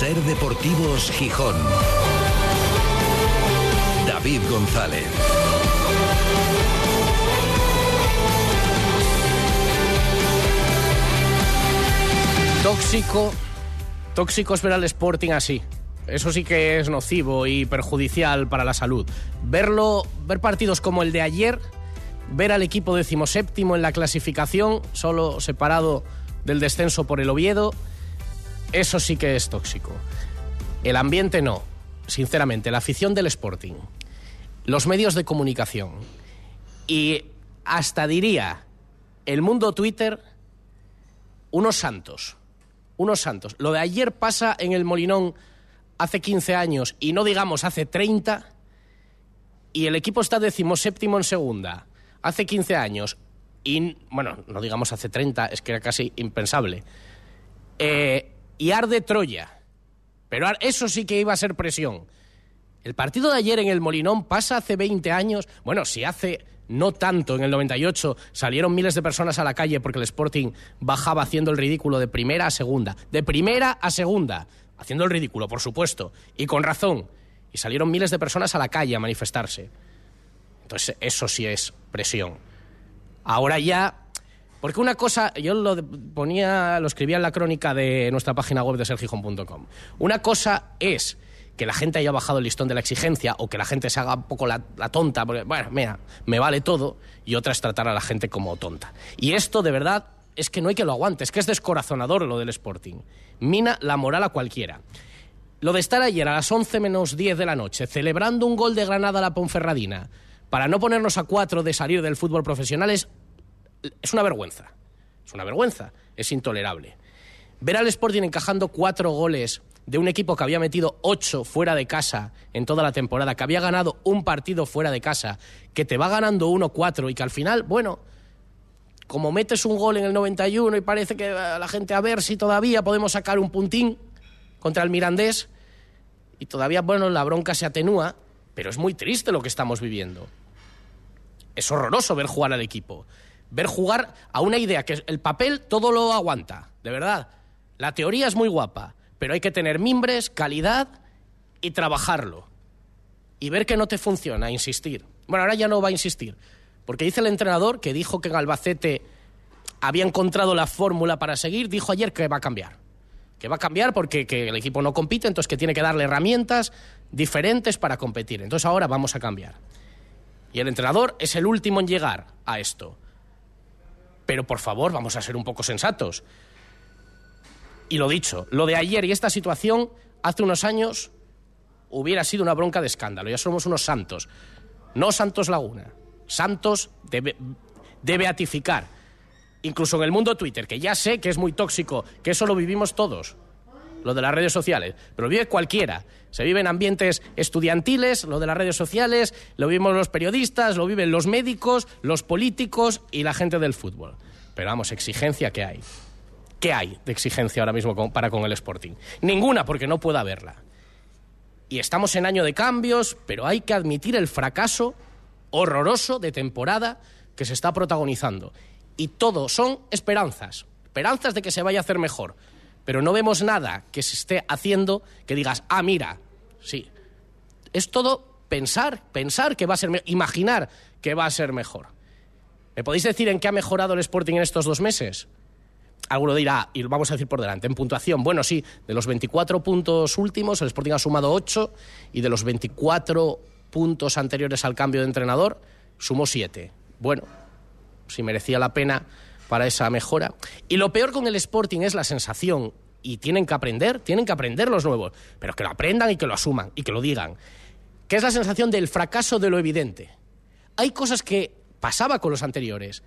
Ser Deportivos Gijón. David González. Tóxico, tóxico es ver al Sporting así. Eso sí que es nocivo y perjudicial para la salud. Verlo, ver partidos como el de ayer, ver al equipo decimoséptimo en la clasificación, solo separado del descenso por el Oviedo, eso sí que es tóxico. El ambiente no, sinceramente, la afición del Sporting, los medios de comunicación y hasta diría el mundo Twitter, unos santos, unos santos. Lo de ayer pasa en el Molinón hace 15 años y no digamos hace 30 y el equipo está decimoséptimo en segunda hace 15 años y, bueno, no digamos hace 30, es que era casi impensable. Eh, y arde Troya. Pero eso sí que iba a ser presión. El partido de ayer en el Molinón pasa hace 20 años. Bueno, si hace no tanto, en el 98 salieron miles de personas a la calle porque el Sporting bajaba haciendo el ridículo de primera a segunda. De primera a segunda. Haciendo el ridículo, por supuesto. Y con razón. Y salieron miles de personas a la calle a manifestarse. Entonces, eso sí es presión. Ahora ya porque una cosa, yo lo ponía, lo escribía en la crónica de nuestra página web de sergijón.com. Una cosa es que la gente haya bajado el listón de la exigencia o que la gente se haga un poco la, tonta, porque, bueno, mira, me vale todo, y otra es tratar a la gente como tonta. Y esto, de verdad, es que no hay que lo aguante, es que es descorazonador lo del Sporting. Mina la moral a cualquiera. Lo de estar ayer a las 11 menos 10 de la noche celebrando un gol de Granada a la Ponferradina para no ponernos a cuatro de salir del fútbol profesional es es una vergüenza. Es una vergüenza. Es intolerable. Ver al Sporting encajando cuatro goles de un equipo que había metido ocho fuera de casa en toda la temporada, que había ganado un partido fuera de casa, que te va ganando uno cuatro y que al final, bueno, como metes un gol en el 91 y parece que la gente a ver si todavía podemos sacar un puntín contra el Mirandés y todavía, bueno, la bronca se atenúa, pero es muy triste lo que estamos viviendo. Es horroroso ver jugar al equipo ver jugar a una idea que el papel todo lo aguanta, de verdad. La teoría es muy guapa, pero hay que tener mimbres, calidad y trabajarlo. Y ver que no te funciona, insistir. Bueno, ahora ya no va a insistir, porque dice el entrenador que dijo que en Albacete había encontrado la fórmula para seguir, dijo ayer que va a cambiar. Que va a cambiar porque el equipo no compite, entonces que tiene que darle herramientas diferentes para competir. Entonces ahora vamos a cambiar. Y el entrenador es el último en llegar a esto. Pero por favor, vamos a ser un poco sensatos. Y lo dicho, lo de ayer y esta situación hace unos años hubiera sido una bronca de escándalo. Ya somos unos santos. No Santos Laguna. Santos de, de beatificar. Incluso en el mundo Twitter, que ya sé que es muy tóxico, que eso lo vivimos todos lo de las redes sociales, pero lo vive cualquiera. Se vive en ambientes estudiantiles, lo de las redes sociales, lo vivimos los periodistas, lo viven los médicos, los políticos y la gente del fútbol. Pero vamos, exigencia que hay. ¿Qué hay de exigencia ahora mismo para con el Sporting? Ninguna, porque no puede haberla. Y estamos en año de cambios, pero hay que admitir el fracaso horroroso de temporada que se está protagonizando. Y todo son esperanzas, esperanzas de que se vaya a hacer mejor pero no vemos nada que se esté haciendo que digas, ah, mira, sí. Es todo pensar, pensar que va a ser mejor, imaginar que va a ser mejor. ¿Me podéis decir en qué ha mejorado el Sporting en estos dos meses? Alguno dirá, y lo vamos a decir por delante, en puntuación. Bueno, sí, de los 24 puntos últimos, el Sporting ha sumado 8 y de los 24 puntos anteriores al cambio de entrenador, sumó 7. Bueno, si merecía la pena para esa mejora. Y lo peor con el Sporting es la sensación, y tienen que aprender, tienen que aprender los nuevos, pero que lo aprendan y que lo asuman y que lo digan, que es la sensación del fracaso de lo evidente. Hay cosas que pasaba con los anteriores,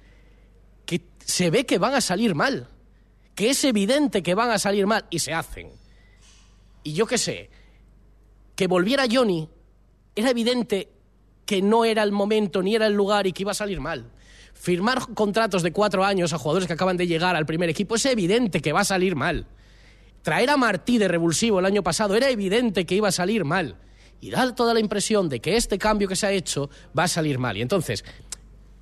que se ve que van a salir mal, que es evidente que van a salir mal y se hacen. Y yo qué sé, que volviera Johnny, era evidente que no era el momento ni era el lugar y que iba a salir mal firmar contratos de cuatro años a jugadores que acaban de llegar al primer equipo es evidente que va a salir mal. Traer a Martí de revulsivo el año pasado era evidente que iba a salir mal. Y da toda la impresión de que este cambio que se ha hecho va a salir mal. Y entonces,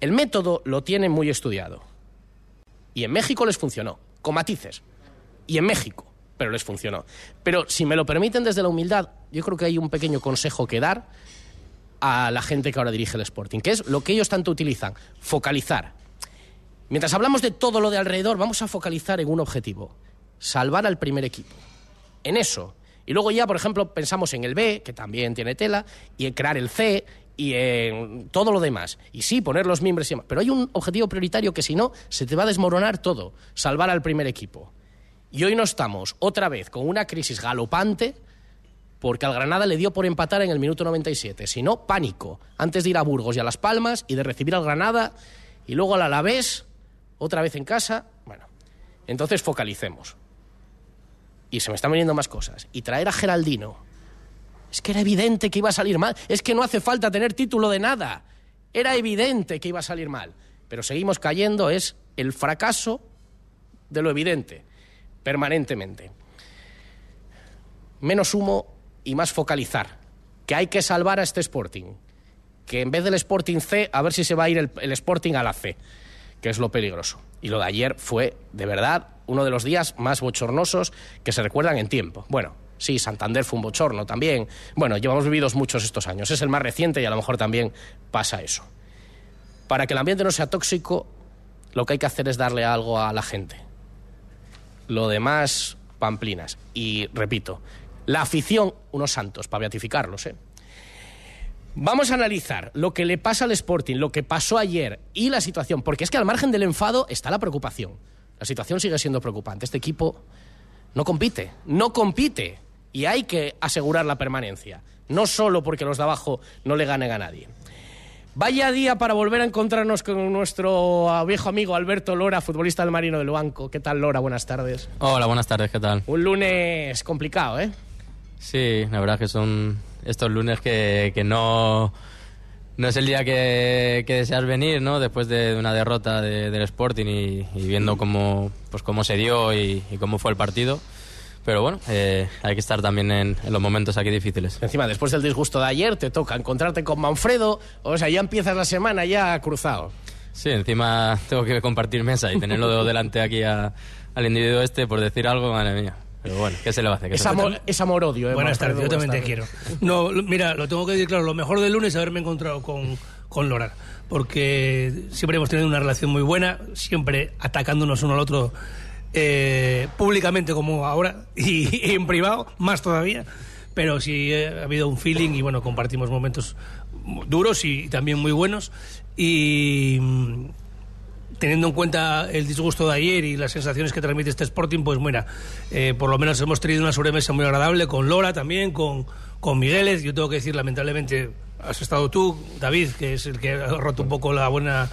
el método lo tienen muy estudiado. Y en México les funcionó, con matices. Y en México, pero les funcionó. Pero si me lo permiten desde la humildad, yo creo que hay un pequeño consejo que dar a la gente que ahora dirige el Sporting, que es lo que ellos tanto utilizan, focalizar. Mientras hablamos de todo lo de alrededor, vamos a focalizar en un objetivo, salvar al primer equipo. En eso. Y luego ya, por ejemplo, pensamos en el B, que también tiene tela, y en crear el C, y en todo lo demás. Y sí, poner los miembros y demás. Pero hay un objetivo prioritario que si no, se te va a desmoronar todo, salvar al primer equipo. Y hoy no estamos otra vez con una crisis galopante porque al Granada le dio por empatar en el minuto 97. Si no, pánico. Antes de ir a Burgos y a Las Palmas y de recibir al Granada y luego al Alavés, otra vez en casa. Bueno, entonces focalicemos. Y se me están viniendo más cosas. Y traer a Geraldino. Es que era evidente que iba a salir mal. Es que no hace falta tener título de nada. Era evidente que iba a salir mal. Pero seguimos cayendo. Es el fracaso de lo evidente permanentemente. Menos humo y más focalizar. Que hay que salvar a este Sporting. Que en vez del Sporting C, a ver si se va a ir el, el Sporting a la C, que es lo peligroso. Y lo de ayer fue, de verdad, uno de los días más bochornosos que se recuerdan en tiempo. Bueno, sí, Santander fue un bochorno también. Bueno, llevamos vividos muchos estos años. Es el más reciente y a lo mejor también pasa eso. Para que el ambiente no sea tóxico, lo que hay que hacer es darle algo a la gente. Lo demás, pamplinas. Y repito, la afición, unos santos, para beatificarlos, ¿eh? Vamos a analizar lo que le pasa al Sporting, lo que pasó ayer y la situación, porque es que al margen del enfado está la preocupación. La situación sigue siendo preocupante. Este equipo no compite, no compite y hay que asegurar la permanencia, no solo porque los de abajo no le ganen a nadie. Vaya día para volver a encontrarnos con nuestro viejo amigo Alberto Lora, futbolista del Marino del Banco. ¿Qué tal, Lora? Buenas tardes. Hola, buenas tardes, ¿qué tal? Un lunes complicado, ¿eh? Sí, la verdad que son estos lunes que, que no, no es el día que, que, deseas venir, ¿no? Después de una derrota de, del Sporting y, y, viendo cómo, pues cómo se dio y, y cómo fue el partido. Pero bueno, eh, hay que estar también en, en, los momentos aquí difíciles. Encima, después del disgusto de ayer, te toca encontrarte con Manfredo, o sea, ya empiezas la semana ya cruzado. Sí, encima tengo que compartir mesa y tenerlo delante aquí a, al individuo este por decir algo, madre mía. Pero bueno, ¿qué se le va a hacer? Es amor, es amor odio, ¿eh? Buenas tardes, yo también te quiero. No, mira, lo tengo que decir claro, lo mejor del lunes es haberme encontrado con, con Lora, porque siempre hemos tenido una relación muy buena, siempre atacándonos uno al otro eh, públicamente como ahora y, y, en privado, más todavía. Pero sí eh, ha habido un feeling y bueno, compartimos momentos duros y también muy buenos. Y teniendo en cuenta el disgusto de ayer y las sensaciones que transmite este Sporting, pues mira, eh, por lo menos hemos tenido una sobremesa muy agradable con Lora también, con, con Migueles. Yo tengo que decir, lamentablemente, has estado tú, David, que es el que ha roto un poco la buena.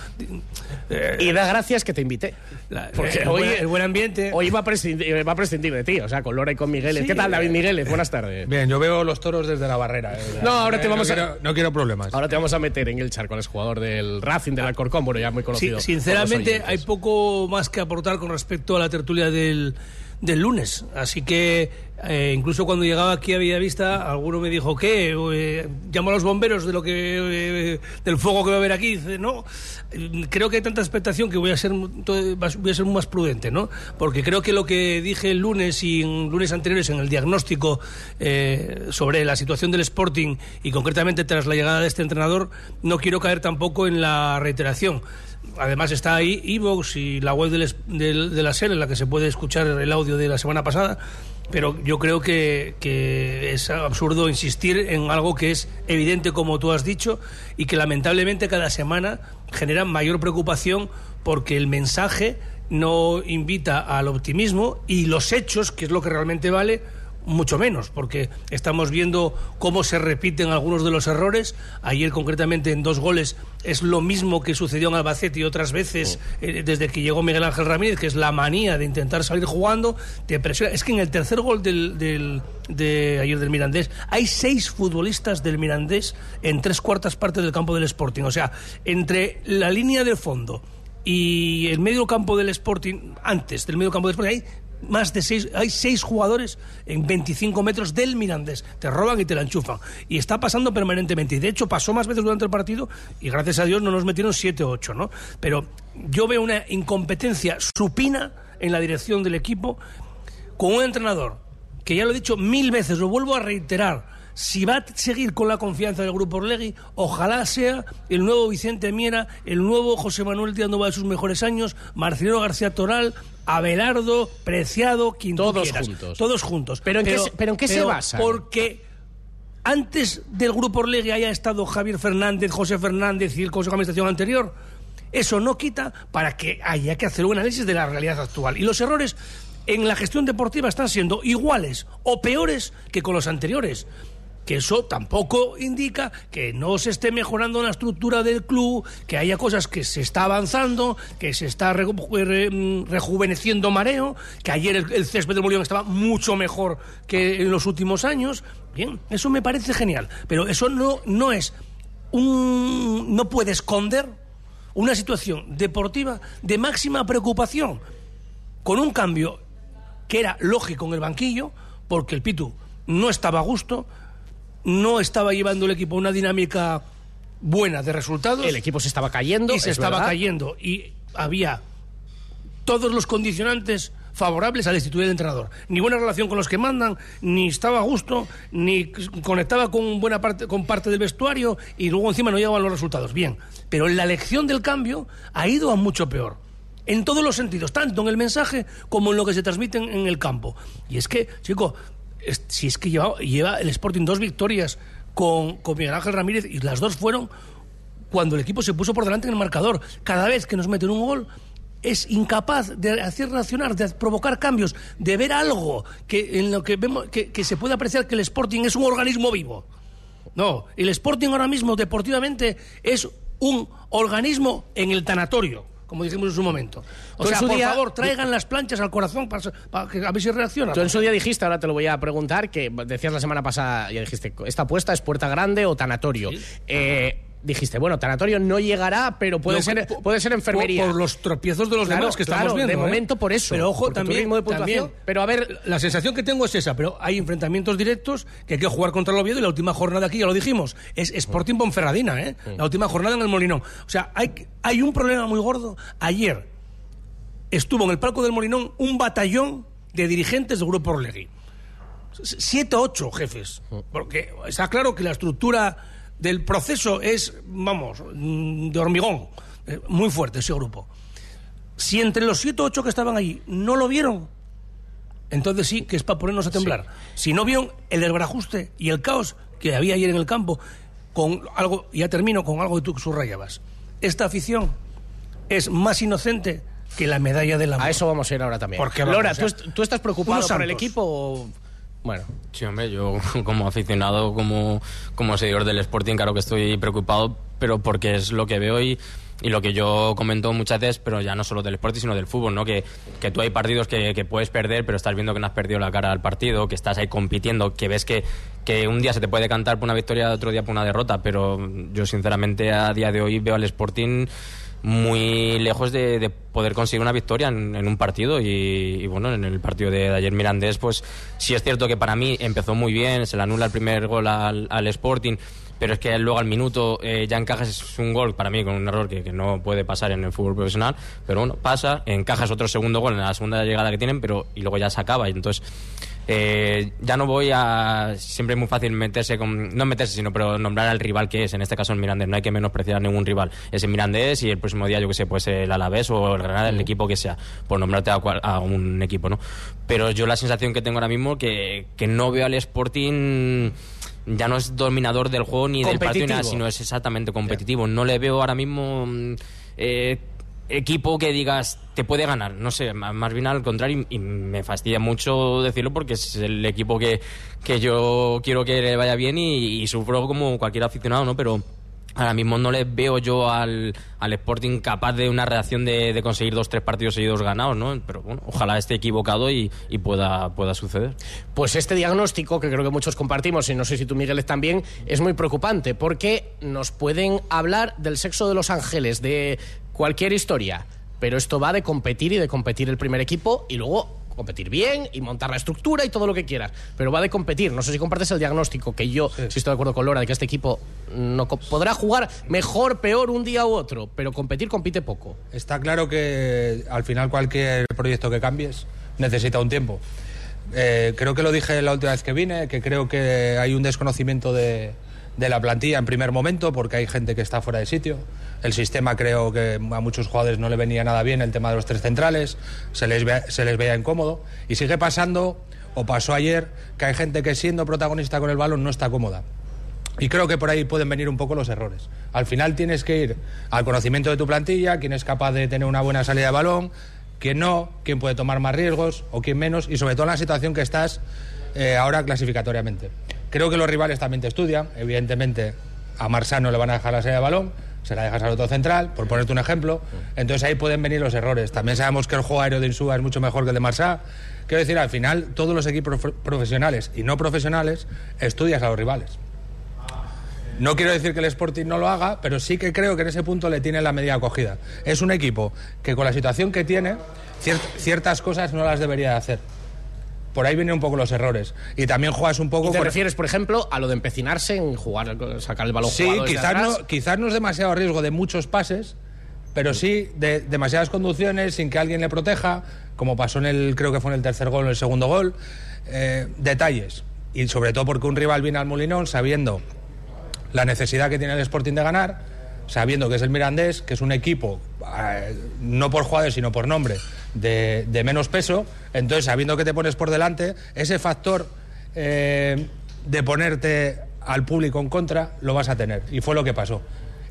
Eh, y da gracias que te invité. La, porque el, hoy, buen, el buen ambiente. Hoy va a, prescindir, va a prescindir de ti, o sea, con Lora y con Migueles. Sí, ¿Qué tal, David Migueles? Buenas tardes. Bien, yo veo los toros desde la barrera. Eh. No, ahora te eh, vamos no a. Quiero, no quiero problemas. Ahora te vamos a meter en el charco al jugador del Racing, del Alcorcón, bueno, ya muy conocido. Sí, sinceramente, hay poco más que aportar con respecto a la tertulia del del lunes. Así que eh, incluso cuando llegaba aquí a Villavista, alguno me dijo que eh, llamo a los bomberos de lo que eh, del fuego que va a haber aquí. Dice, no, creo que hay tanta expectación que voy a ser voy a ser más prudente, ¿no? Porque creo que lo que dije el lunes y en lunes anteriores en el diagnóstico sobre la situación del Sporting y concretamente tras la llegada de este entrenador, no quiero caer tampoco en la reiteración además está ahí Evox y la web del, del, de la SER en la que se puede escuchar el audio de la semana pasada, pero yo creo que, que, es absurdo insistir en algo que es evidente como tú has dicho y que lamentablemente cada semana genera mayor preocupación porque el mensaje no invita al optimismo y los hechos, que es lo que realmente vale, mucho menos, porque estamos viendo cómo se repiten algunos de los errores. Ayer, concretamente, en dos goles es lo mismo que sucedió en Albacete y otras veces eh, desde que llegó Miguel Ángel Ramírez, que es la manía de intentar salir jugando, te presiona. Es que en el tercer gol del, del, de ayer del Mirandés hay seis futbolistas del Mirandés en tres cuartas partes del campo del Sporting. O sea, entre la línea de fondo y el medio campo del Sporting, antes del medio campo del Sporting, hay más de seis, hay seis jugadores en 25 metros del Mirandés. Te roban y te la enchufan. Y está pasando permanentemente. Y de hecho pasó más veces durante el partido y gracias a Dios no nos metieron 7 o 8, ¿no? Pero yo veo una incompetencia supina en la dirección del equipo con un entrenador que ya lo he dicho mil veces, lo vuelvo a reiterar. Si va a seguir con la confianza del Grupo Orlegui, ojalá sea el nuevo Vicente Miera, el nuevo José Manuel Nova de sus mejores años, Marcelino García Toral, Abelardo, Preciado, quien Todos quieras. juntos. Todos juntos. ¿Pero en qué se- pero en qué se basan? Porque antes del Grupo Orlegui haya estado Javier Fernández, José Fernández y el Consejo de Administración anterior, eso no quita para que haya que hacer un análisis de la realidad actual. Y los errores en la gestión deportiva están siendo iguales o peores que con los anteriores. Que eso tampoco indica que no se esté mejorando la estructura del club, que haya cosas que se está avanzando, que se está re- mm, rejuveneciendo mareo, que ayer el, el césped del Molino estaba mucho mejor que en los últimos años. Bien, eso me parece genial. Pero eso no, no es un. no puede esconder una situación deportiva de máxima preocupación con un cambio que era lógico en el banquillo, porque el Pitu no estaba a gusto, no estaba llevando el equipo a una dinámica buena de resultados. El equipo se estaba cayendo. y se es estaba verdad. cayendo. Y había todos los condicionantes favorables a la destituir del entrenador. Ni buena relación con los que mandan, ni estaba a gusto, ni conectaba con buena parte, con parte del vestuario y luego encima no llegaban los resultados. Bien, pero la elección del cambio ha ido a mucho peor. En todos los sentidos, tanto en el mensaje como en lo que se transmite en, el campo. Y es que, chico, es- si es que lleva, lleva el Sporting dos victorias con, con Miguel Ángel Ramírez y las dos fueron cuando el equipo se puso por delante en el marcador. Cada vez que nos meten un gol es incapaz de hacer reaccionar, de provocar cambios, de ver algo que en lo que vemos que, que se puede apreciar que el Sporting es un organismo vivo. No, el Sporting ahora mismo deportivamente es un organismo en el tanatorio, como dijimos en su momento. O sea, por día- favor, traigan las planchas al corazón para, para que a ver si reacciona. Tú en su día dijiste, ahora te lo voy a preguntar, que decías la semana pasada, ya dijiste, esta apuesta es puerta grande o tanatorio. Eh, dijiste, bueno, tanatorio no llegará, pero puede, No, ser, por- puede ser enfermería. Por, por los tropiezos de los Claro, demás que claro, estamos viendo. de ¿eh? momento por eso. Pero ojo, también, ritmo de puntuación- también, pero a ver- La sensación que tengo es esa, pero hay enfrentamientos directos que hay que jugar contra el Oviedo y la última jornada aquí, ya lo dijimos, es Sporting Ponferradina, ¿eh? La última jornada en el Molinón. O sea, hay, hay un problema muy gordo. Ayer estuvo en el palco del Molinón un batallón de dirigentes del Grupo Orlegui. Siete o ocho jefes. Porque está claro que la estructura del proceso es, vamos, mm, de hormigón. Eh, Muy fuerte ese grupo. Si entre los siete o ocho que estaban ahí no lo vieron, entonces sí que es para ponernos a temblar. Si no vieron el desbarajuste y el caos que había ayer en el campo, con algo, ya termino con algo que tú subrayabas. Esta afición es más inocente que la medalla de la A eso vamos a ir ahora también. Porque Lora, o sea, ¿tú, est- tú estás preocupado por el equipo o...? Bueno, Sí, hombre, yo como aficionado, como, como seguidor del Sporting, claro que estoy preocupado, pero porque es lo que veo y, y lo que yo comento muchas veces, pero ya no solo del Sporting, sino del fútbol, ¿no? Que, que tú hay partidos que, que puedes perder, pero estás viendo que no has perdido la cara al partido, que estás ahí compitiendo, que ves que, que un día se te puede cantar por una victoria, otro día por una derrota, pero yo sinceramente a día de hoy veo al Sporting muy lejos de, de poder conseguir una victoria en, un partido. Y, y, bueno, en el partido de, ayer Mirandés pues sí es cierto que para mí empezó muy bien, se le anula el primer gol al Sporting pero es que luego al minuto eh, ya encajas es un gol para mí con un error que, no puede pasar en el fútbol profesional pero bueno, pasa, encajas otro segundo gol en la segunda llegada que tienen pero y luego ya se acaba y entonces eh, ya no voy a. Siempre es muy fácil meterse con. No meterse, sino pero nombrar al rival que es. En este caso el Mirandés. No hay que menospreciar ningún rival. Es el Mirandés y el próximo día, yo que sé, pues el Alavés o el Granada, el equipo que sea. Por nombrarte a, a un equipo, ¿no? Pero yo la sensación que tengo ahora mismo que, que no veo al Sporting. Ya no es dominador del juego ni del partido, ni nada, sino es exactamente competitivo. No le veo ahora mismo. mm, eh, equipo que digas te puede ganar, no sé, más bien al contrario y y me fastidia mucho decirlo porque es el equipo que, que yo quiero que le vaya bien y, y sufro como cualquier aficionado, ¿no? Pero ahora mismo no le veo yo al, al Sporting capaz de una reacción de, conseguir dos, tres partidos seguidos ganados, ¿no? Pero bueno, ojalá esté equivocado y, y pueda, pueda suceder. Pues este diagnóstico, que creo que muchos compartimos, y no sé si tú, Miguel, también, es muy preocupante, porque nos pueden hablar del sexo de los ángeles, de cualquier historia, pero esto va de competir y de competir el primer equipo y luego competir bien y montar la estructura y todo lo que quieras, pero va de competir. No sé si compartes el diagnóstico, que yo sí estoy de acuerdo con Lora, de que este equipo no podrá jugar mejor, peor un día u otro, pero competir compite poco. Está claro que al final cualquier proyecto que cambies necesita un tiempo. Eh, creo que lo dije la última vez que vine, que creo que hay un desconocimiento de, de la plantilla en primer momento, porque hay gente que está fuera de sitio. El sistema creo que a muchos jugadores no le venía nada bien el tema de los tres centrales, se les, ve- se les veía incómodo. Y sigue pasando, o pasó ayer, que hay gente que siendo protagonista con el balón no está cómoda. Y creo que por ahí pueden venir un poco los errores. Al final tienes que ir al conocimiento de tu plantilla, quién es capaz de tener una buena salida de balón, quién no, quién puede tomar más riesgos o quién menos, y sobre todo en la situación que estás eh, ahora clasificatoriamente. Creo que los rivales también te estudian, evidentemente a Marsano le van a dejar la salida de balón, se la dejas al otro central, por ponerte un ejemplo, entonces ahí pueden venir los errores. También sabemos que el juego aéreo de Insúa es mucho mejor que el de Marsá. Quiero decir, al final todos los equipos profe- profesionales y no profesionales estudias a los rivales. No quiero decir que el Sporting no lo haga, pero sí que creo que en ese punto le tiene la medida acogida. Es un equipo que con la situación que tiene, cier- ciertas cosas no las debería de hacer. Por ahí vienen un poco los errores. Y también juegas un poco... ¿Y te con- refieres, por ejemplo, a lo de empecinarse en jugar, sacar el balón Sí, quizás no, quizás no es demasiado riesgo de muchos pases, pero sí de demasiadas conducciones sin que alguien le proteja, como pasó en el, creo que fue en el tercer gol, en el segundo gol. Eh, detalles. Y sobre todo porque un rival viene al Molinón sabiendo la necesidad que tiene el Sporting de ganar, sabiendo que es el Mirandés, que es un equipo, eh, no por jugadores, sino por nombre, de, menos peso, entonces sabiendo que te pones por delante, ese factor eh, de ponerte al público en contra lo vas a tener. Y fue lo que pasó.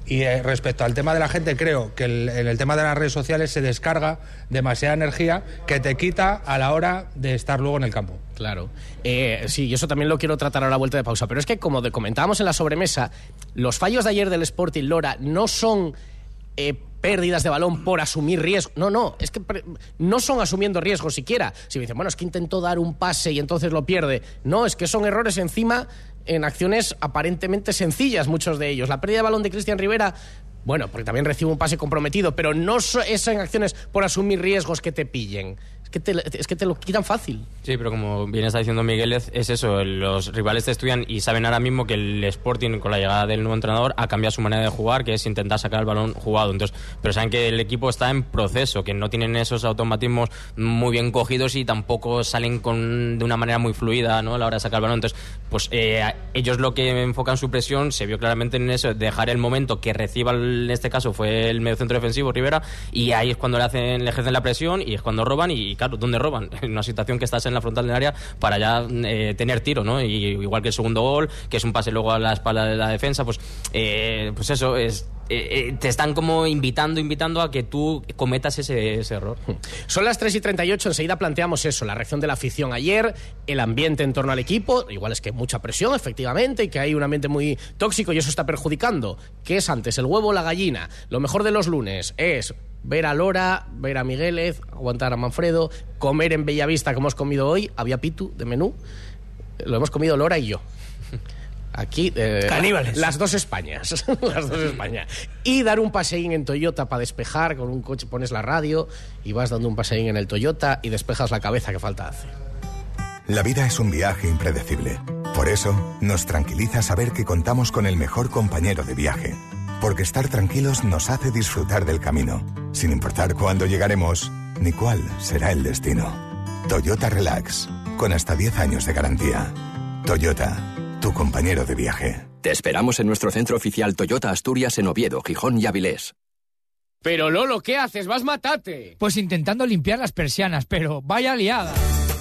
Y eh, respecto al tema de la gente, creo que el- en el tema de las redes sociales se descarga demasiada energía que te quita a la hora de estar luego en el campo. Claro. Eh, sí, y eso también lo quiero tratar a la vuelta de pausa. Pero es que, como comentábamos en la sobremesa, los fallos de ayer del Sporting Lora no son pérdidas de balón por asumir riesgo. No, no, es que no son asumiendo riesgos siquiera. Si me dicen, bueno, es que intentó dar un pase y entonces lo pierde. No, es que son errores encima en acciones aparentemente sencillas, muchos de ellos. La pérdida de balón de Cristian Rivera. Bueno, porque también recibe un pase comprometido, pero no es en acciones por asumir riesgos que te pillen. Es que te, es que te lo quitan fácil. Sí, pero como bien está diciendo Miguel, es es eso, los rivales te estudian y saben ahora mismo que el Sporting con la llegada del nuevo entrenador ha cambiado su manera de jugar, que es intentar sacar el balón jugado. Entonces, pero saben que el equipo está en proceso, que no tienen esos automatismos muy bien cogidos y tampoco salen con, de una manera muy fluida ¿no? a la hora de sacar el balón. Entonces, pues eh, ellos lo que enfocan su presión se vio claramente en eso, dejar el momento que reciba, en este caso fue el mediocentro defensivo Rivera, y ahí es cuando le hacen, le ejercen la presión y es cuando roban y claro, ¿dónde roban? En una situación que estás en la frontal del área para ya eh, tener tiro, ¿no? Y igual que el segundo gol, que es un pase luego a la espalda de la defensa, pues, eh, pues eso es eh, te están como invitando, invitando a que tú cometas ese, ese error. Son las 3 y 38, enseguida planteamos eso, la reacción de la afición ayer, el ambiente en torno al equipo, igual es que mucha presión, efectivamente, y que hay un ambiente muy tóxico y eso está perjudicando. ¿Qué es antes, el huevo o la gallina? Lo mejor de los lunes es ver a Lora, ver a Migueles, aguantar a Manfredo, comer en Bellavista como hemos comido hoy, había pitu de menú, lo hemos comido Lora y yo. Aquí. eh, Caníbales. Las dos Españas. las dos Españas. Y dar un paseín en Toyota para despejar. Con un coche pones la radio y vas dando un paseín en el Toyota y despejas la cabeza que falta hace. La vida es un viaje impredecible. Por eso, nos tranquiliza saber que contamos con el mejor compañero de viaje. Porque estar tranquilos nos hace disfrutar del camino, sin importar cuándo llegaremos ni cuál será el destino. Toyota Relax, con hasta 10 años de garantía. Toyota, tu compañero de viaje. Te esperamos en nuestro centro oficial Toyota Asturias en Oviedo, Gijón y Avilés. Pero Lolo, ¿qué haces? ¡Vas matate! Pues intentando limpiar las persianas, pero vaya liada.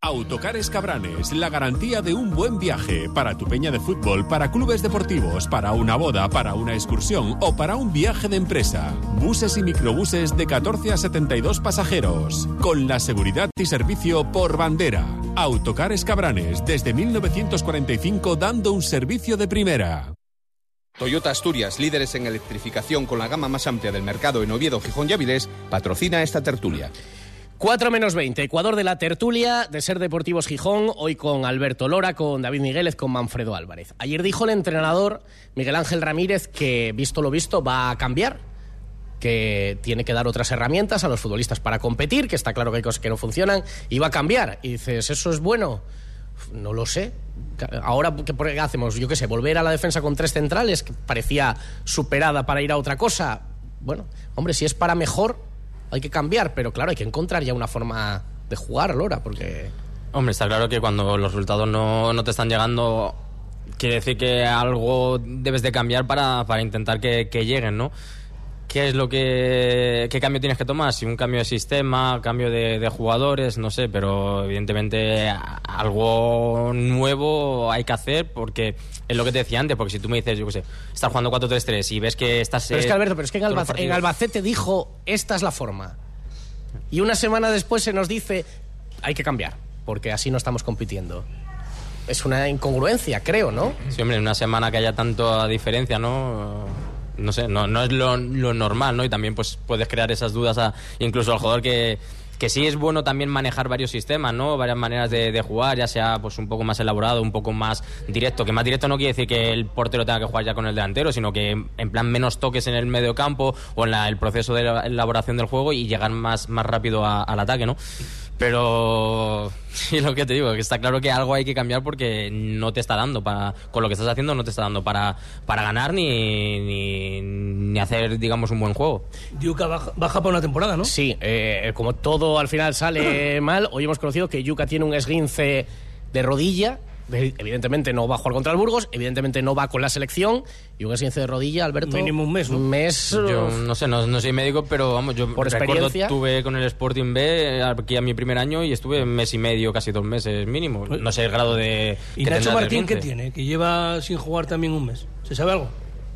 Autocares Cabranes, la garantía de un buen viaje para tu peña de fútbol, para clubes deportivos, para una boda, para una excursión o para un viaje de empresa. Buses y microbuses de 14 a 72 pasajeros, con la seguridad y servicio por bandera. Autocar Escabranes, desde 1945 dando un servicio de primera. Toyota Asturias, líderes en electrificación con la gama más amplia del mercado en Oviedo, Gijón y Avilés, patrocina esta tertulia. 4 menos 20, Ecuador de la tertulia de Ser Deportivos Gijón, hoy con Alberto Lora, con David Migueles, con Manfredo Álvarez. Ayer dijo el entrenador Miguel Ángel Ramírez que, visto lo visto, va a cambiar, que tiene que dar otras herramientas a los futbolistas para competir, que está claro que hay cosas que no funcionan, y va a cambiar. Y dices, ¿eso es bueno? No lo sé. Ahora, ¿qué hacemos? Yo qué sé, volver a la defensa con tres centrales, que parecía superada para ir a otra cosa. Bueno, hombre, si es para mejor, hay que cambiar, pero claro, hay que encontrar ya una forma de jugar, Lora, porque... Hombre, está claro que cuando los resultados no, no te están llegando, quiere decir que algo debes de cambiar para, para intentar que, que lleguen, ¿no? ¿Qué es lo que qué cambio tienes que tomar? Si un cambio de sistema, cambio de, de, jugadores, no sé, pero evidentemente algo nuevo hay que hacer porque es lo que te decía antes, porque si tú me dices, yo qué sé, estás jugando 4-3-3 y ves que estás Pero es que Alberto, pero es que en, Albac en Albacete dijo, esta es la forma. Y una semana después se nos dice, hay que cambiar, porque así no estamos compitiendo es una incongruencia, creo, ¿no? Sí, hombre, en una semana que haya tanta diferencia, ¿no? No sé, no, no es lo, lo, normal, ¿no? Y también pues puedes crear esas dudas a, incluso al jugador que, que sí es bueno también manejar varios sistemas, ¿no? Varias maneras de, de, jugar, ya sea pues un poco más elaborado, un poco más directo. Que más directo no quiere decir que el portero tenga que jugar ya con el delantero, sino que en plan menos toques en el medio campo o en la, el proceso de elaboración del juego y llegar más, más rápido a, al ataque, ¿no? Pero sí, lo que te digo, que está claro que algo hay que cambiar porque no te está dando para, con lo que estás haciendo no te está dando para, para ganar ni, ni, ni hacer, digamos, un buen juego. Yuka baja, baja por una temporada, ¿no? Sí, eh, como todo al final sale mal, hoy hemos conocido que Yuka tiene un esguince de rodilla evidentemente no va a jugar contra el Burgos, evidentemente no va con la selección y un esguince de rodilla, Alberto. Mínimo un mes, ¿no? Un mes. Yo no sé, no, no soy médico, pero vamos, yo por recuerdo, experiencia. estuve con el Sporting B aquí a mi primer año y estuve un mes y medio, casi dos meses mínimo. No sé el grado de. ¿Y que Nacho Martín qué tiene? Que lleva sin jugar también un mes. ¿Se sabe algo?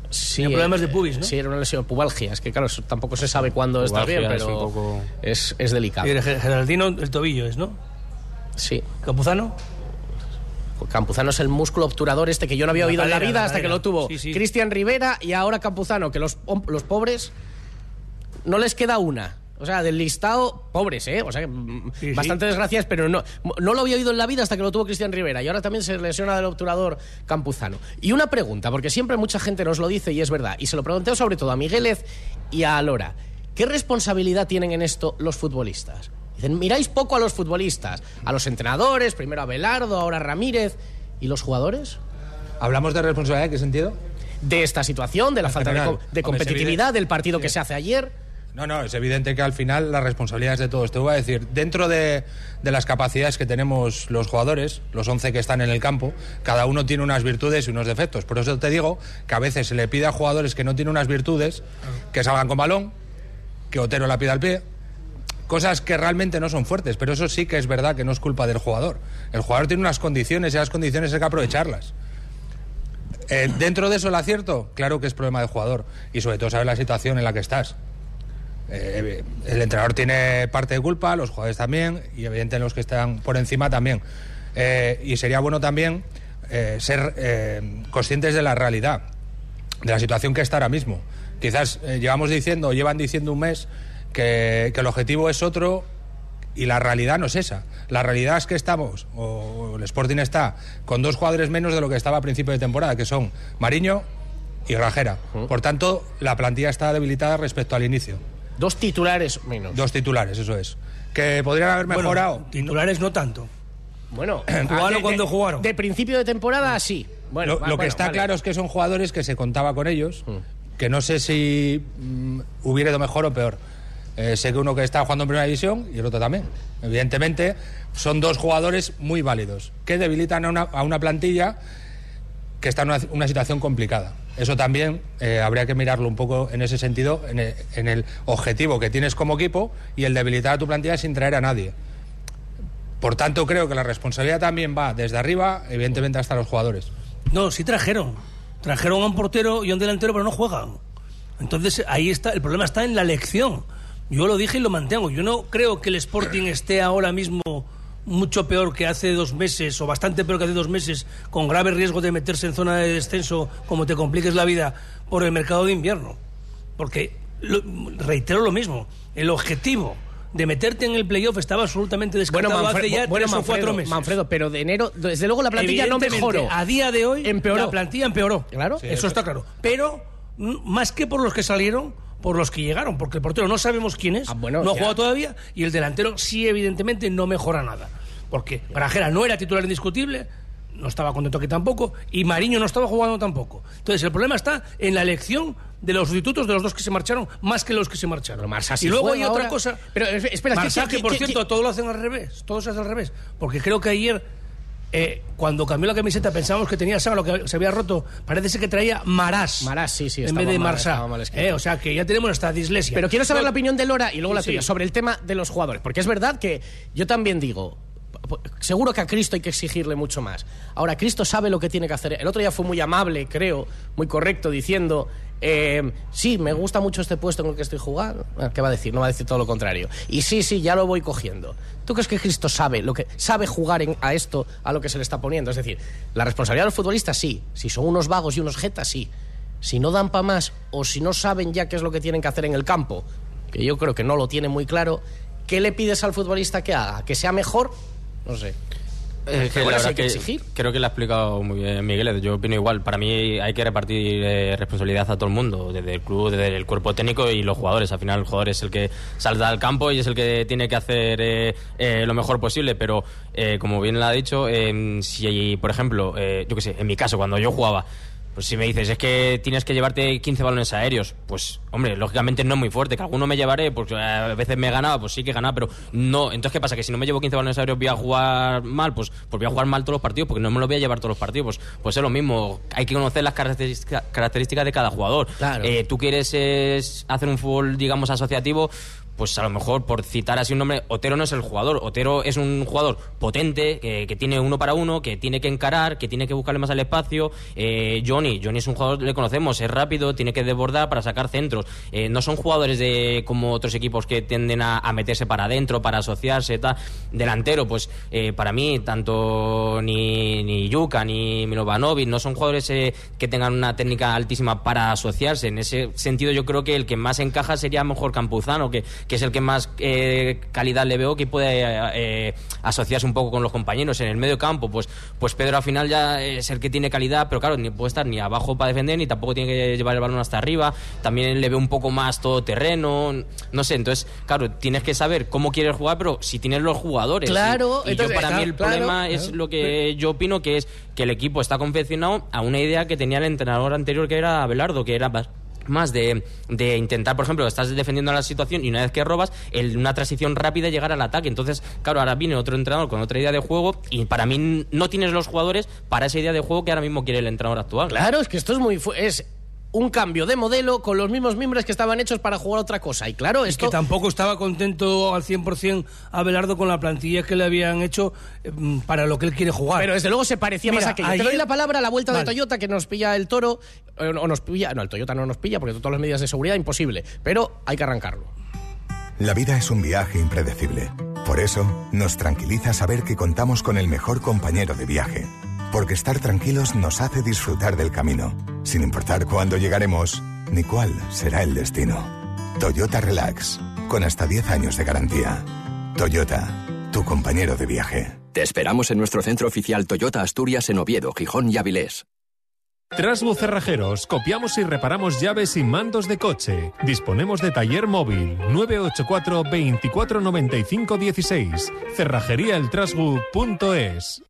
Sí, Tiene problemas de eh, pubis, ¿no? Sí, era una lesión pubalgia. Es que, claro, eso tampoco se sabe cuándo está bien, es pero un poco- es, es delicado. Y el Ge- Geraldino, el tobillo es, ¿no? Sí. Campuzano. Campuzano es el músculo obturador este que yo no había La oído en la vida la hasta que lo tuvo Sí, sí. Cristian Rivera y ahora Campuzano, que los, los pobres no les queda una. O sea, del listado, pobres, ¿eh? O sea, que, mm, Sí, bastante desgracias, pero no, no lo había oído en la vida hasta que lo tuvo Cristian Rivera. Y ahora también se lesiona del obturador Campuzano. Y una pregunta, porque siempre mucha gente nos lo dice y es verdad. Y se lo pregunté sobre todo a Miguelez y a Alora. ¿Qué responsabilidad tienen en esto los futbolistas? Dicen, miráis poco a los futbolistas, a los entrenadores, primero a Belardo, ahora a Ramírez. ¿Y los jugadores? ¿Hablamos de responsabilidad en qué sentido? De esta situación, de la En falta de, co- competitividad, evidente. del partido que Sí. se hace ayer. No, no, es evidente que al final la responsabilidad es de todos. Te voy a decir, dentro de, de las capacidades que tenemos los jugadores, los 11 que están en el campo, cada uno tiene unas virtudes y unos defectos. Por eso te digo que a veces se le pide a jugadores que no tienen unas virtudes que salgan con balón, que Otero la pida al pie. Cosas que realmente no son fuertes, pero eso sí que es verdad que no es culpa del jugador. El jugador tiene unas condiciones y las condiciones hay que aprovecharlas. Eh, dentro de eso el acierto, claro que es problema del jugador y sobre todo saber la situación en la que estás. Eh, el entrenador tiene parte de culpa, los jugadores también y evidentemente los que están por encima también. Eh, y sería bueno también ser conscientes de la realidad, de la situación que está ahora mismo. Quizás llevamos diciendo, llevan diciendo un mes que, que el objetivo es otro y la realidad no es esa. La realidad es que estamos, o el Sporting está, con dos jugadores menos de lo que estaba a principio de temporada, que son Mariño y Rajera. Por tanto, la plantilla está debilitada respecto al inicio. Dos titulares menos. Dos titulares, eso es. Que podrían haber Bueno, mejorado. titulares no tanto. Bueno, Jugaron de- cuando jugaron. De principio de temporada, sí. Bueno, lo va- lo que bueno, está vale. claro es que son jugadores que se contaba con ellos, que no sé si mm, hubiera ido mejor o peor. Eh, sé que uno que está jugando en primera división y el otro también. Evidentemente, son dos jugadores muy válidos, que debilitan a una, plantilla que está en una, una situación complicada. Eso también eh, habría que mirarlo un poco en ese sentido, en el, en el objetivo que tienes como equipo y el debilitar a tu plantilla sin traer a nadie. Por tanto, creo que la responsabilidad también va desde arriba, evidentemente, hasta los jugadores. No, sí trajeron. Trajeron a un portero y a un delantero, pero no juegan. Entonces ahí está, el problema está en la elección. Yo lo dije y lo mantengo. Yo no creo que el Sporting esté ahora mismo mucho peor que hace dos meses, o bastante peor que hace dos meses, con grave riesgo de meterse en zona de descenso, como te compliques la vida, por el mercado de invierno. Porque, lo- reitero lo mismo, el objetivo de meterte en el playoff estaba absolutamente descartado Bueno, Manfre- hace ya bueno, tres o Manfredo, cuatro meses. Manfredo, pero de enero, desde luego la plantilla no mejoró. A día de hoy, Empeoró. la plantilla empeoró. Claro. eso, está claro. Pero, más que por los que salieron, por los que llegaron. Porque el portero no sabemos quién es, Ah, bueno, no ha jugado todavía, y el delantero sí, evidentemente, no mejora nada. Porque Grajera no era titular indiscutible, no estaba contento aquí tampoco, y Mariño no estaba jugando tampoco. Entonces, el problema está en la elección de los sustitutos de los dos que se marcharon, más que los que se marcharon. Sí y luego hay otra cosa. Pero, eh, espera, ¿qué- que por cierto, todo lo hacen al revés. Todo se hace al revés. Porque creo que ayer, eh, cuando cambió la camiseta, pensábamos que tenía sábado que se había roto. Parece ser que traía Marás. Marás, sí, sí, En vez de Marsá. Eh, o sea que ya tenemos hasta dislexia. Pero quiero saber No, la opinión de Lora y luego la tuya sí. sobre el tema de los jugadores. Porque es verdad que yo también digo, seguro que a Cristo hay que exigirle mucho más. Ahora, Cristo sabe lo que tiene que hacer. El otro día fue muy amable, creo, muy correcto, diciendo, eh, sí, me gusta mucho este puesto en el que estoy jugando. Bueno, ¿Qué va a decir? No va a decir todo lo contrario. Y sí, sí, ya lo voy cogiendo. ¿Tú crees que Cristo sabe lo que sabe jugar a esto, a lo que se le está poniendo? Es decir, la responsabilidad de los futbolistas, sí. Si son unos vagos y unos jetas, sí. Si no dan para más o si no saben ya qué es lo que tienen que hacer en el campo, que yo creo que no lo tienen muy claro, ¿qué le pides al futbolista que haga? ¿Que sea mejor? No sé. Es que la verdad que exigir. creo que lo ha explicado muy bien Miguel. Yo opino igual. Para mí hay que repartir eh, responsabilidad a todo el mundo, desde el club, desde el cuerpo técnico y los jugadores. Al final el jugador es el que salta al campo y es el que tiene que hacer eh, eh, lo mejor posible. Pero eh, como bien lo ha dicho, eh, si por ejemplo, eh, yo qué sé, en mi caso cuando yo jugaba. Pues si me dices, es que tienes que llevarte 15 balones aéreos, pues, hombre, lógicamente no es muy fuerte. Que alguno me llevaré, porque a veces me he ganado, pues sí que he ganado, pero no. Entonces, ¿qué pasa? Que si no me llevo 15 balones aéreos voy a jugar mal, pues, pues voy a jugar mal todos los partidos, porque no me lo voy a llevar todos los partidos. Pues, pues es lo mismo. Hay que conocer las característica- características de cada jugador. Claro. Eh, Tú quieres es, hacer un fútbol, digamos, asociativo. Pues a lo mejor, por citar así un nombre, Otero no es el jugador. Otero es un jugador potente, que, que tiene uno para uno, que tiene que encarar, que tiene que buscarle más al espacio. Eh, Johnny, Johnny es un jugador, le conocemos, es rápido, tiene que desbordar para sacar centros. Eh, no son jugadores de como otros equipos que tienden a, meterse para adentro, para asociarse, tal. Delantero, pues eh, para mí, tanto ni, ni Yuka ni Milovanovic no son jugadores eh, que tengan una técnica altísima para asociarse. En ese sentido, yo creo que el que más encaja sería mejor Campuzano, que, que es el que más eh, calidad le veo que puede eh, asociarse un poco con los compañeros. En el medio campo, pues, pues Pedro al final ya es el que tiene calidad, pero claro, ni puede estar ni abajo para defender, ni tampoco tiene que llevar el balón hasta arriba. También le veo un poco más todoterreno, no sé. Entonces, claro, tienes que saber cómo quieres jugar, pero si tienes los jugadores. Claro, y, y entonces, yo para mí el claro, problema es claro. lo que yo opino que es que el equipo está confeccionado a una idea que tenía el entrenador anterior que era Abelardo, que era más- de, de intentar, por ejemplo, estás defendiendo la situación y una vez que robas, el, una transición rápida llegar al ataque. Entonces, claro, ahora viene otro entrenador con otra idea de juego y para mí no tienes los jugadores para esa idea de juego que ahora mismo quiere el entrenador actual. Claro, es que esto es muy... Es un cambio de modelo con los mismos miembros que estaban hechos para jugar otra cosa. Y claro, esto... que tampoco estaba contento al 100% Abelardo con la plantilla que le habían hecho eh, para lo que él quiere jugar. Pero desde luego se parecía Mira, más a aquello. Te doy la palabra a la vuelta Vale. de Toyota que nos pilla el toro. eh, O nos pilla. No, el Toyota no nos pilla porque todas las medidas de seguridad imposible. Pero hay que arrancarlo. La vida es un viaje impredecible. Por eso, nos tranquiliza saber que contamos con el mejor compañero de viaje. Porque estar tranquilos nos hace disfrutar del camino, sin importar cuándo llegaremos ni cuál será el destino. Toyota Relax, con hasta 10 años de garantía. Toyota, tu compañero de viaje. Te esperamos en nuestro centro oficial Toyota Asturias en Oviedo, Gijón y Avilés. Trasbu Cerrajeros, copiamos y reparamos llaves y mandos de coche. Disponemos de taller móvil 984 24 95 16. Cerrajeríaeltrasbu.es.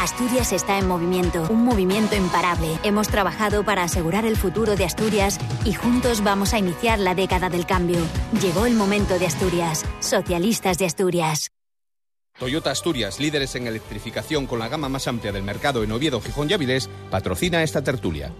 Asturias está en movimiento, un movimiento imparable. Hemos trabajado para asegurar el futuro de Asturias y juntos vamos a iniciar la década del cambio. Llegó el momento de Asturias, socialistas de Asturias. Toyota Asturias, líderes en electrificación con la gama más amplia del mercado en Oviedo, Gijón y Avilés, patrocina esta tertulia.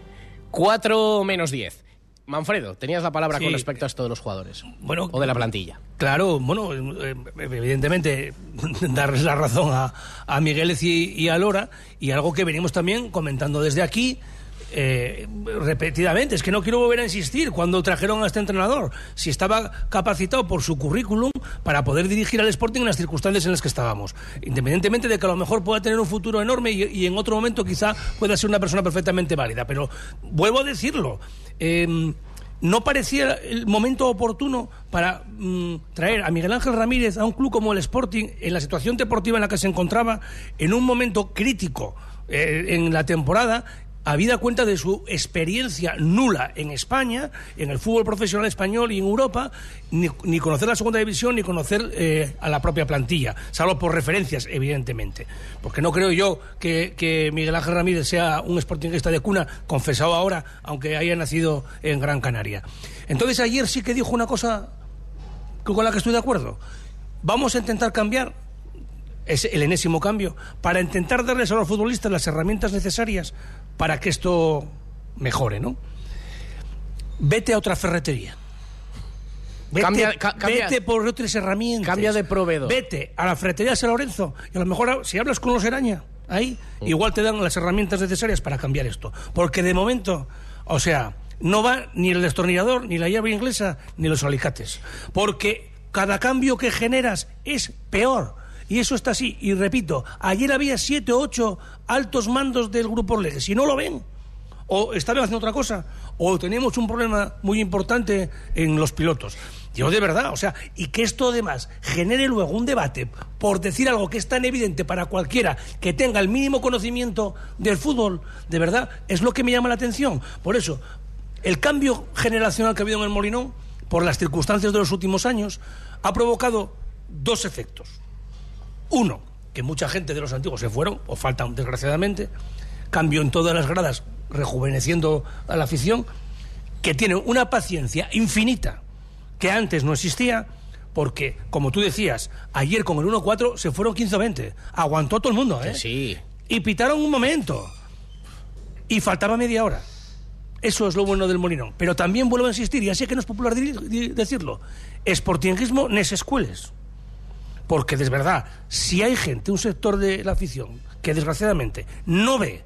4 menos 10. Manfredo, tenías la palabra Sí. con respecto a esto de los jugadores. Bueno, o de la plantilla. Claro, bueno, eh, evidentemente darles la razón a, a Migueles y, y a Lora y algo que venimos también comentando desde aquí eh, repetidamente, es que no quiero volver a insistir cuando trajeron a este entrenador, si estaba capacitado por su currículum para poder dirigir al Sporting en las circunstancias en las que estábamos. Independientemente de que a lo mejor pueda tener un futuro enorme y, en otro momento quizá pueda ser una persona perfectamente válida. Pero vuelvo a decirlo. eh, no parecía el momento oportuno para mm, traer a Miguel Ángel Ramírez a un club como el Sporting en la situación deportiva en la que se encontraba en un momento crítico eh, en la temporada habida cuenta de su experiencia nula en España, en el fútbol profesional español y en Europa, ni, conocer la segunda división ni conocer eh, a la propia plantilla, salvo por referencias, evidentemente. Porque no creo yo que, Miguel Ángel Ramírez sea un sportinguista de cuna, confesado ahora, aunque haya nacido en Gran Canaria. Entonces ayer sí que dijo una cosa con la que estoy de acuerdo. Vamos a intentar cambiar es el enésimo cambio, para intentar darles a los futbolistas las herramientas necesarias para que esto mejore, ¿no? Vete a otra ferretería. Vete, Cambia- ca- cambia- vete por otras herramientas. Cambia de proveedor. Vete a la ferretería San Lorenzo y a lo mejor si hablas con los Eraña, ahí, igual te dan las herramientas necesarias para cambiar esto. Porque de momento, o sea, no va ni el destornillador, ni la llave inglesa, ni los alicates. Porque cada cambio que generas es peor. Y eso está así. Y repito, ayer había siete o ocho altos mandos del Grupo Orlegue. Si no lo ven, o estaban haciendo otra cosa, o tenemos un problema muy importante en los pilotos. Yo de verdad, o sea, y que esto además genere luego un debate por decir algo que es tan evidente para cualquiera que tenga el mínimo conocimiento del fútbol, de verdad, es lo que me llama la atención. Por eso, el cambio generacional que ha habido en el Molinón, por las circunstancias de los últimos años, ha provocado dos efectos. Uno, que mucha gente de los antiguos se fueron, o faltan desgraciadamente, cambio en todas las gradas, rejuveneciendo a la afición, que tienen una paciencia infinita que antes no existía, porque, como tú decías, ayer con el 1-4 se fueron 15-20. Aguantó todo el mundo, ¿eh? Sí. Y pitaron un momento. Y faltaba media hora. Eso es lo bueno del Molinón. Pero también vuelvo a insistir, y así que no es popular decirlo, sportingismo nes escueles. Porque, de verdad, si hay gente, un sector de la afición, que desgraciadamente no ve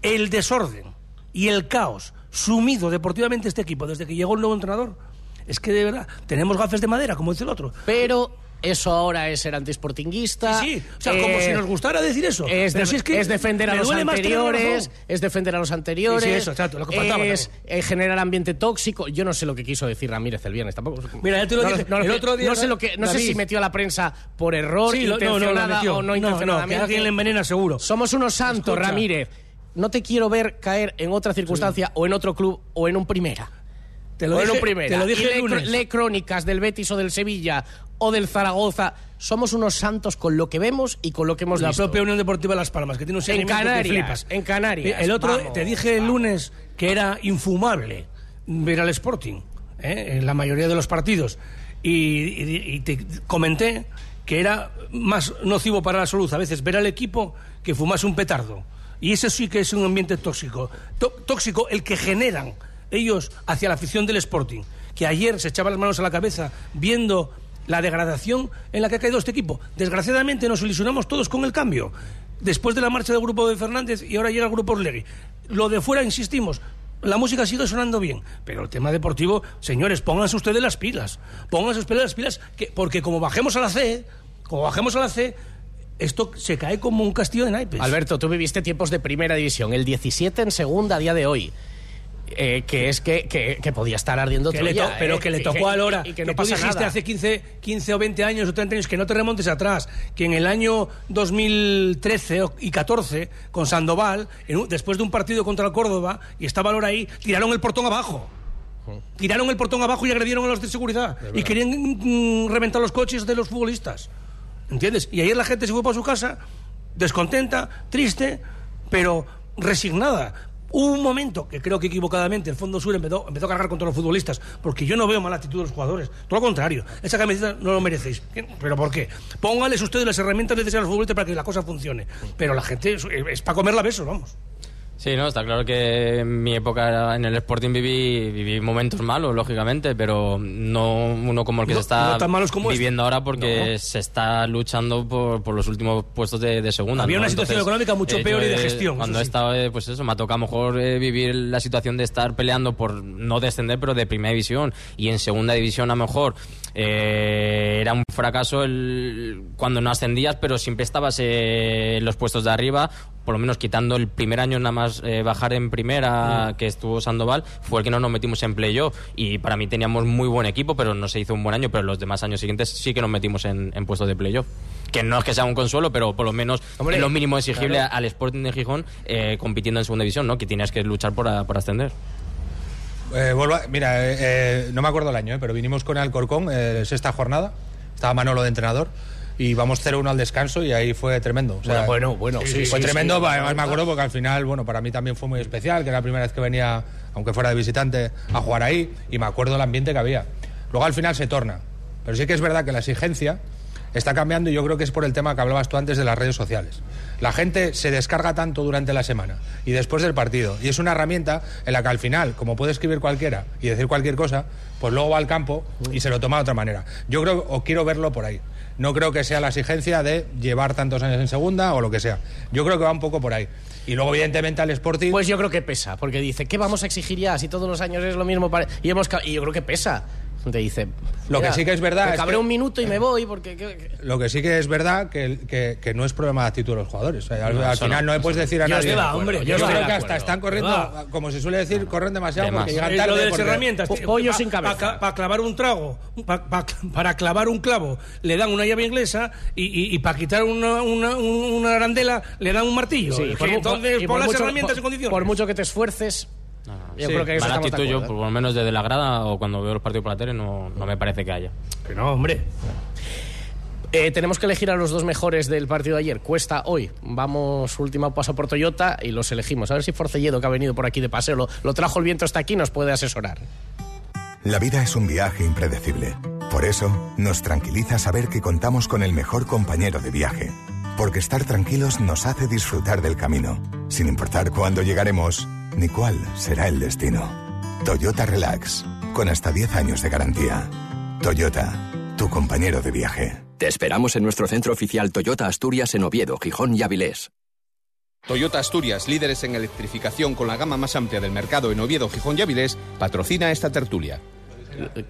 el desorden y el caos sumido deportivamente este equipo desde que llegó el nuevo entrenador, es que de verdad tenemos gafes de madera, como dice el otro. Pero eso ahora es ser antisportinguista. Sí, sí. O sea, como si nos gustara decir eso. Es, Pero de- si es que es defender a los anteriores, es defender a los anteriores. Sí, sí, eso, exacto, lo que faltaba es eh, generar ambiente tóxico. Yo no sé lo que quiso decir Ramírez el viernes tampoco. Mira, ya te lo no, dije. no, El no, otro día, no sé lo que, no sé si metió a la prensa por error, Sí, no, no, intencionada metió. o no No, intencionadamente. no, que alguien le envenena seguro. Somos unos santos, Escucha. Ramírez. No te quiero ver caer en otra circunstancia o en otro club o en un primera. Te lo dije- primera. te lo dije Y el lunes. lee crónicas del Betis o del Sevilla o del Zaragoza. Somos unos santos con lo que vemos y con lo que hemos la visto. propia Unión Deportiva Las Palmas, que tiene un En seguimiento que Canarias, flipas. en Canarias, El otro, vamos, te dije el lunes que era infumable ver al Sporting ¿eh? en la mayoría de los partidos. Y, y- y te comenté que era más nocivo para la salud a veces ver al equipo que fumase un petardo. Y ese sí que es un ambiente tóxico. Tó- tóxico el que generan ellos hacia la afición del Sporting. Que ayer se echaban las manos a la cabeza viendo la degradación en la que ha caído este equipo. Desgraciadamente nos ilusionamos todos con el cambio. Después de la marcha del grupo de Fernández y ahora llega el grupo Orlegui. Lo de fuera, insistimos, la música sigue sonando bien, pero el tema deportivo, señores, pónganse ustedes las pilas. Pónganse ustedes las pilas, que, porque como bajemos a la C, como bajemos a la C, esto se cae como un castillo de naipes. Alberto, tú viviste tiempos de primera división, el 17 en segunda a día de hoy. Eh, que es que, que, que podía estar ardiendo Que Troya, to- pero eh, que le tocó a Lora. y que no tú pasa dijiste nada. hace 15, 15 o 20 años o 30 años que no te remontes atrás. Que en el año 2013 o- y 14, con Sandoval, en un- después de un partido contra el Córdoba, y estaba Lora ahí, tiraron el portón abajo. Tiraron el portón abajo y agredieron a los de seguridad. Y querían mm, reventar los coches de los futbolistas. ¿Entiendes? Y ayer la gente se fue para su casa, descontenta, triste, pero resignada. Hubo un momento que creo que equivocadamente el Fondo Sur empezó, a cargar contra los futbolistas, porque yo no veo mala actitud de los jugadores. Todo lo contrario, esa camiseta no lo merecéis. ¿Pero por qué? Póngales ustedes las herramientas necesarias a los futbolistas para que la cosa funcione. Pero la gente es, es para comerla besos, vamos. Sí, no, está claro que en mi época en el Sporting viví, viví momentos malos, lógicamente, pero no uno como el que No- se está no malos como viviendo ahora porque No. se está luchando por, por los últimos puestos de, de segunda. Había una situación económica mucho eh, peor y de gestión, Cuando he sí. estado, eh, pues eso, me ha tocado a lo mejor eh, vivir la situación de estar peleando por no descender, pero de primera división. Y en segunda división a lo mejor eh, era un fracaso el, cuando no ascendías, pero siempre estabas eh, en los puestos de arriba, por lo menos quitando el primer año nada más eh, bajar en primera que estuvo Sandoval, fue el que no nos metimos en playoff. Y para mí teníamos muy buen equipo, pero no se hizo un buen año, pero los demás años siguientes sí que nos metimos en, en puestos de playoff. Que no es que sea un consuelo, pero por lo menos Hombre, es lo mínimo exigible claro. al Sporting de Gijón eh, compitiendo en segunda división, ¿no? Que tienes que luchar por, a- por ascender. Eh, vuelvo a- mira, eh, eh, no me acuerdo el año, eh, pero vinimos con Alcorcón, sexta jornada, estaba Manolo de entrenador. Y vamos 0-1 al descanso y ahí fue tremendo. O sea, Bueno, bueno, bueno, sí, fue sí, tremendo, sí, además me acuerdo porque al final, bueno, para mí también fue muy especial, que era la primera vez que venía, aunque fuera de visitante, a jugar ahí, y me acuerdo el ambiente que había. Luego al final se torna, pero sí que es verdad que la exigencia está cambiando y yo creo que es por el tema que hablabas tú antes de las redes sociales. La gente se descarga tanto durante la semana y después del partido, y es una herramienta en la que al final, como puede escribir cualquiera y decir cualquier cosa, pues luego va al campo y se lo toma de otra manera. Yo creo, o quiero verlo por ahí. No creo que sea la exigencia de llevar tantos años en segunda o lo que sea. Yo creo que va un poco por ahí. Y luego, evidentemente, al Sporting. Pues yo creo que pesa, porque dice, ¿qué vamos a exigir ya si todos los años es lo mismo? para-?" Y, hemos, y yo creo que pesa. Te dice, Lo que "Mira, sí que es verdad me es cabré que- un minuto y me voy porque... que- que-". Lo que sí que es verdad que, que, que no es problema de actitud de los jugadores. O sea, al, No, al eso final no, no, le puedes decir a nadie. Hombre, yo creo que acuerdo. hasta están corriendo, Va. como se suele decir, corren demasiado De más. porque llegan tarde. lo de las herramientas. Pollo sin cabeza. pa- para clavar un trago, pa- pa- para clavar un clavo, le dan una llave inglesa y, para quitar una, una, una arandela le dan un martillo. Sí, por y pon las mucho- herramientas en condiciones. Por mucho que te esfuerces, yo Sí, creo que eso Mala estamos de yo, acuerdo. por lo menos desde la grada o cuando veo los partidos por la tele, no, no me parece que haya. Que no, hombre. Eh, tenemos que elegir a los dos mejores del partido de ayer. Cuesta hoy. Vamos, último paso por Toyota y los elegimos. A ver si Forcelledo, que ha venido por aquí de paseo, lo, lo trajo el viento hasta aquí, nos puede asesorar. La vida es un viaje impredecible. Por eso, nos tranquiliza saber que contamos con el mejor compañero de viaje. Porque estar tranquilos nos hace disfrutar del camino, sin importar cuándo llegaremos ni cuál será el destino. Toyota Relax, con hasta 10 años de garantía. Toyota, tu compañero de viaje. Te esperamos en nuestro centro oficial Toyota Asturias en Oviedo, Gijón y Avilés. Toyota Asturias, líderes en electrificación con la gama más amplia del mercado en Oviedo, Gijón y Avilés, patrocina esta tertulia.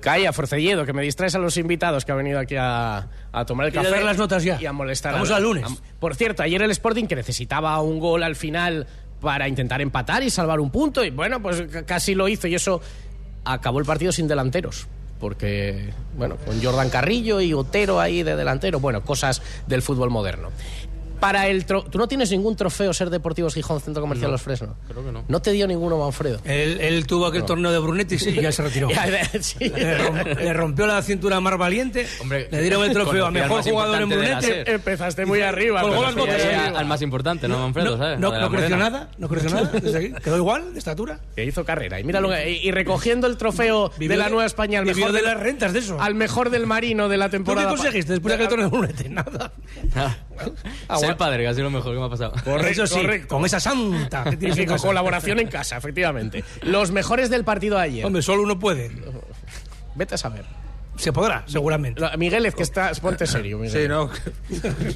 Calla, Forcelledo, que me distraes a los invitados que han venido aquí a, a tomar el café. dar las notas ya. Y a molestar. Vamos al lunes. a- por cierto, ayer el Sporting que necesitaba un gol al final para intentar empatar y salvar un punto. Y bueno, pues casi lo hizo. Y eso acabó el partido sin delanteros. Porque, bueno, con Jordan Carrillo y Otero ahí de delantero. Bueno, cosas del fútbol moderno. Para el tro- ¿Tú no tienes ningún trofeo ser Deportivos Gijón Centro Comercial No, Los Fresno? creo que no. No te dio ninguno, Manfredo. Él, él tuvo aquel torneo de Brunetti y ya se retiró. Sí. Le, rom- le rompió la cintura a Mar Valiente. Hombre, le dieron el trofeo al mejor más jugador en Brunetti. Empezaste muy arriba. Al- más importante, ¿no, Manfredo? No, ¿sabes? no, no creció nada, no creció nada. desde aquí. Quedó igual de estatura. que hizo carrera. Y míralo, y, y recogiendo el trofeo Vivió de la Nueva España al mejor de del- las rentas de eso. al mejor del marino de la ¿Tú qué temporada. conseguiste después de aquel torneo de Brunetti? Nada. Ah, Ser padre, que ha sido lo mejor que me ha pasado. Eso sí, correcto. con esa santa que Sí, con colaboración en casa, efectivamente. Los mejores del partido de ayer. Hombre, solo uno puede. Vete a saber. Se podrá, seguramente. Miguel, es que estás. Ponte serio, Miguel. Sí, no.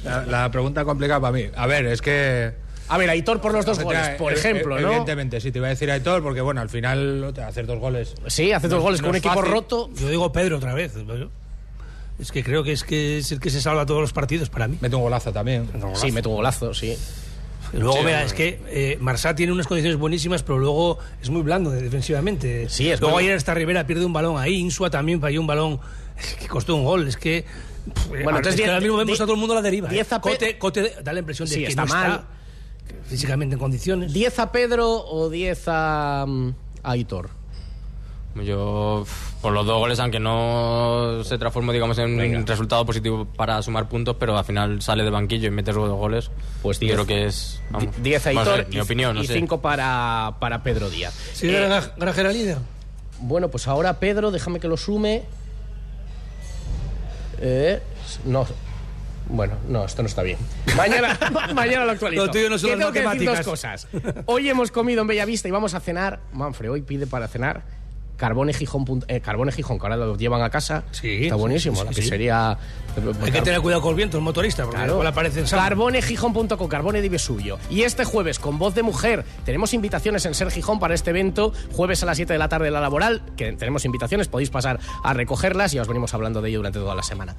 La, la pregunta complicada para mí. A ver, es que. A ver, Aitor por los dos goles, Efectivamente, por ev- ejemplo, ¿no? Evidentemente, sí, te iba a decir Aitor, porque bueno, al final hacer dos goles. Sí, hace dos No- goles no con un equipo fácil. roto. Yo digo Pedro otra vez. Es que creo que es, que es el que se salva todos los partidos para mí. Mete un golazo también. Sí, mete un golazo, sí. Luego, Sí, vea, no, es que eh, Marsá tiene unas condiciones buenísimas, pero luego es muy blando de- defensivamente. Sí, es luego muy- ayer esta Rivera pierde un balón ahí, Insua también falló un balón que costó un gol. Es que. pff, Bueno, ahora, entonces es que diez- ahora mismo vemos a todo el mundo a la deriva. diez ¿eh? a Cote, Cote da la impresión de Sí, que está no mal. está físicamente en condiciones. ¿10 a Pedro o 10 a, mm, a Aitor? Yo, por los dos goles, aunque no se transformó, digamos, en un resultado positivo para sumar puntos, pero al final sale de banquillo y mete los dos goles, Pues diez. creo que es... vamos, 10 a no no y sé. 5 para, para Pedro Díaz. ¿Sigue Eh, Gra- Grajera líder? Bueno, pues ahora Pedro, déjame que lo sume. Eh, no. Bueno, no, esto no está bien. Mañana, mañana lo actualizo. Lo tuyo no son Que las tengo que decir dos cosas. Hoy hemos comido en Bellavista y vamos a cenar. Manfred hoy pide para cenar Carbone Gijón, eh, Carbone Gijón, que ahora lo llevan a casa. Sí, Está buenísimo. sí, sí, la pizzería. Hay que tener cuidado con los vientos, motorista, porque Claro. igual aparecen sábado. Carbonegijón.com, Carbone Dive Suyo. Y este jueves, con voz de mujer, tenemos invitaciones en Ser Gijón para este evento. Jueves a las 7 de la tarde, la laboral, que tenemos invitaciones, podéis pasar a recogerlas y os venimos hablando de ello durante toda la semana.